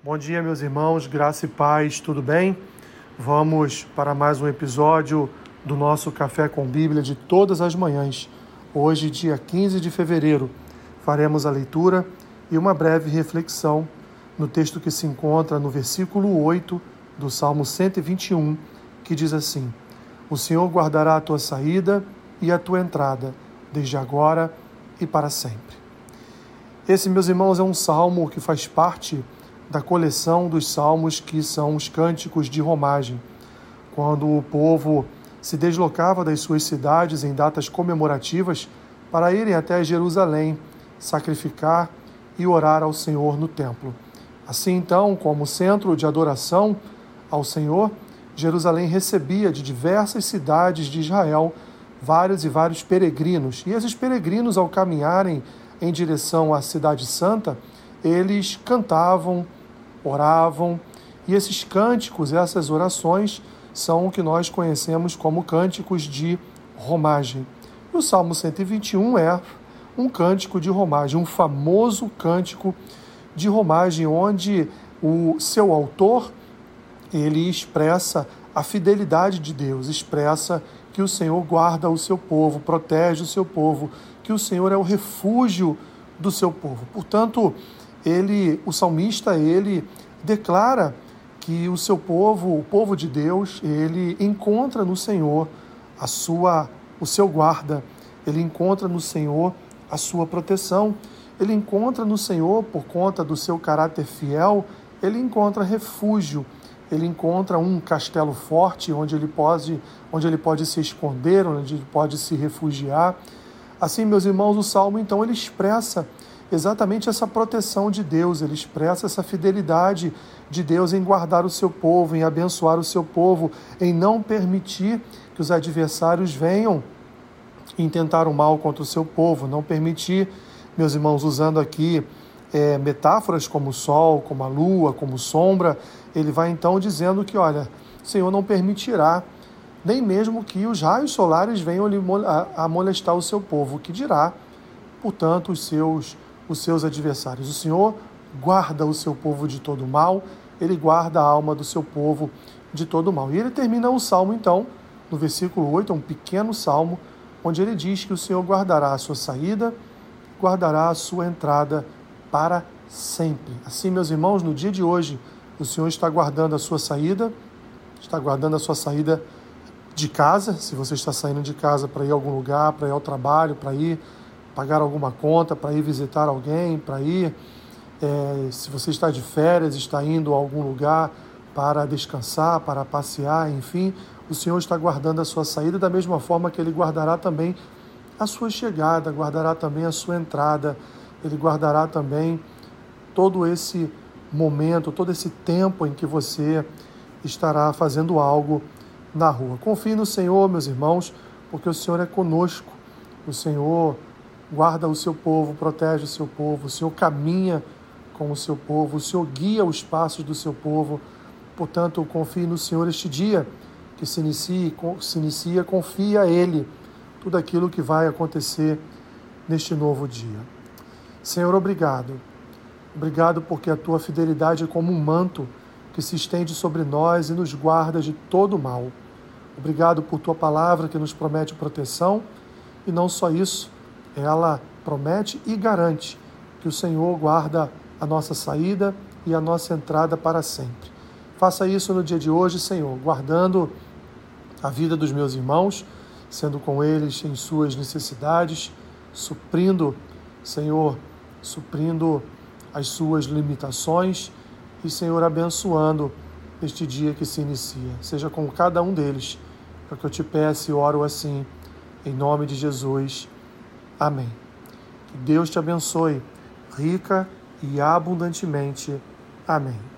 Bom dia, meus irmãos, graça e paz, tudo bem? Vamos para mais um episódio do nosso Café com Bíblia de todas as manhãs. Hoje, dia 15 de fevereiro, faremos a leitura e uma breve reflexão no texto que se encontra no versículo 8 do Salmo 121, que diz assim: O Senhor guardará a tua saída e a tua entrada, desde agora e para sempre. Esse, meus irmãos, é um salmo que faz parte da coleção dos salmos que são os cânticos de romagem, quando o povo se deslocava das suas cidades em datas comemorativas para irem até Jerusalém sacrificar e orar ao Senhor no templo. Assim, então, como centro de adoração ao Senhor, Jerusalém recebia de diversas cidades de Israel vários e vários peregrinos. E esses peregrinos, ao caminharem em direção à Cidade Santa, eles cantavam, oravam, e esses cânticos, essas orações, são o que nós conhecemos como cânticos de romagem. E o Salmo 121 é um cântico de romagem, um famoso cântico de romagem, onde o seu autor ele expressa a fidelidade de Deus, expressa que o Senhor guarda o seu povo, protege o seu povo, que o Senhor é o refúgio do seu povo. Portanto, ele, o salmista, ele declara que o seu povo, o povo de Deus, ele encontra no Senhor a sua, o seu guarda, ele encontra no Senhor a sua proteção, ele encontra no Senhor, por conta do seu caráter fiel, ele encontra refúgio, ele encontra um castelo forte onde ele pode, onde ele pode se esconder, onde ele pode se refugiar. Assim, meus irmãos, o salmo então ele expressa exatamente essa proteção de Deus, ele expressa essa fidelidade de Deus em guardar o seu povo, em abençoar o seu povo, em não permitir que os adversários venham intentar o mal contra o seu povo, não permitir, meus irmãos, usando aqui é, metáforas como o sol, como a lua, como sombra, ele vai então dizendo que, olha, o Senhor não permitirá nem mesmo que os raios solares venham a molestar o seu povo, que dirá, portanto, os seus os seus adversários. O Senhor guarda o seu povo de todo mal, ele guarda a alma do seu povo de todo mal. E ele termina o salmo, então, no versículo 8, é um pequeno salmo, onde ele diz que o Senhor guardará a sua saída, guardará a sua entrada para sempre. Assim, meus irmãos, no dia de hoje, o Senhor está guardando a sua saída, está guardando a sua saída de casa, se você está saindo de casa para ir a algum lugar, para ir ao trabalho, para ir pagar alguma conta, para ir visitar alguém, para ir, é, se você está de férias, está indo a algum lugar para descansar, para passear, enfim, o Senhor está guardando a sua saída da mesma forma que Ele guardará também a sua chegada, guardará também a sua entrada, Ele guardará também todo esse momento, todo esse tempo em que você estará fazendo algo na rua. Confie no Senhor, meus irmãos, porque o Senhor é conosco. O Senhor guarda o seu povo, protege o seu povo, o Senhor caminha com o seu povo, o Senhor guia os passos do seu povo. Portanto, confie no Senhor este dia que se inicia, se inicia, confia a Ele tudo aquilo que vai acontecer neste novo dia. Senhor, obrigado. Obrigado porque a tua fidelidade é como um manto que se estende sobre nós e nos guarda de todo mal. Obrigado por tua palavra que nos promete proteção e não só isso, ela promete e garante que o Senhor guarda a nossa saída e a nossa entrada para sempre. Faça isso no dia de hoje, Senhor, guardando a vida dos meus irmãos, sendo com eles em suas necessidades, suprindo, Senhor, suprindo as suas limitações e, Senhor, abençoando este dia que se inicia. Seja com cada um deles, para que eu te peço e oro assim, em nome de Jesus. Amém. Que Deus te abençoe, rica e abundantemente. Amém.